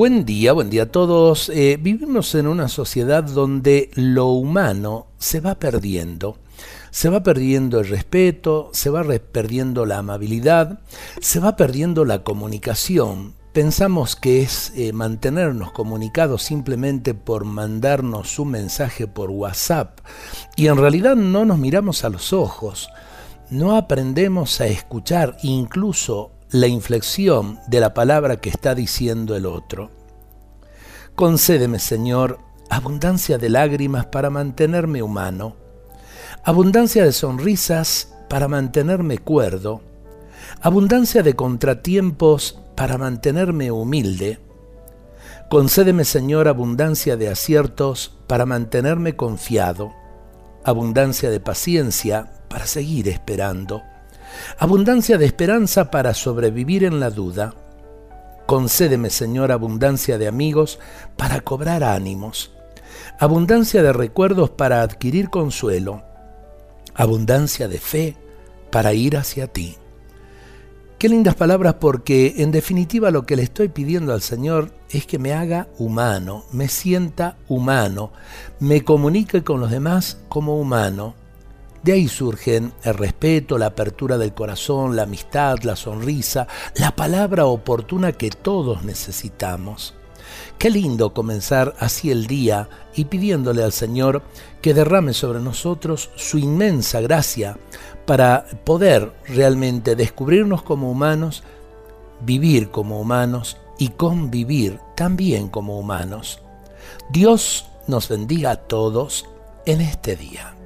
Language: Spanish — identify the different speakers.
Speaker 1: Buen día, buen día a todos. Eh, vivimos en una sociedad donde lo humano se va perdiendo. Se va perdiendo el respeto, se va perdiendo la amabilidad, se va perdiendo la comunicación. Pensamos que es eh, mantenernos comunicados simplemente por mandarnos un mensaje por WhatsApp y en realidad no nos miramos a los ojos, no aprendemos a escuchar incluso la inflexión de la palabra que está diciendo el otro. Concédeme, Señor, abundancia de lágrimas para mantenerme humano, abundancia de sonrisas para mantenerme cuerdo, abundancia de contratiempos para mantenerme humilde. Concédeme, Señor, abundancia de aciertos para mantenerme confiado, abundancia de paciencia para seguir esperando abundancia de esperanza para sobrevivir en la duda. Concédeme, Señor, abundancia de amigos para cobrar ánimos, abundancia de recuerdos para adquirir consuelo, abundancia de fe para ir hacia ti. Qué lindas palabras porque en definitiva lo que le estoy pidiendo al Señor es que me haga humano, me sienta humano, me comunique con los demás como humano, de ahí surgen el respeto, la apertura del corazón, la amistad, la sonrisa, la palabra oportuna que todos necesitamos. Qué lindo comenzar así el día y pidiéndole al Señor que derrame sobre nosotros su inmensa gracia para poder realmente descubrirnos como humanos, vivir como humanos y convivir también como humanos. Dios nos bendiga a todos en este día.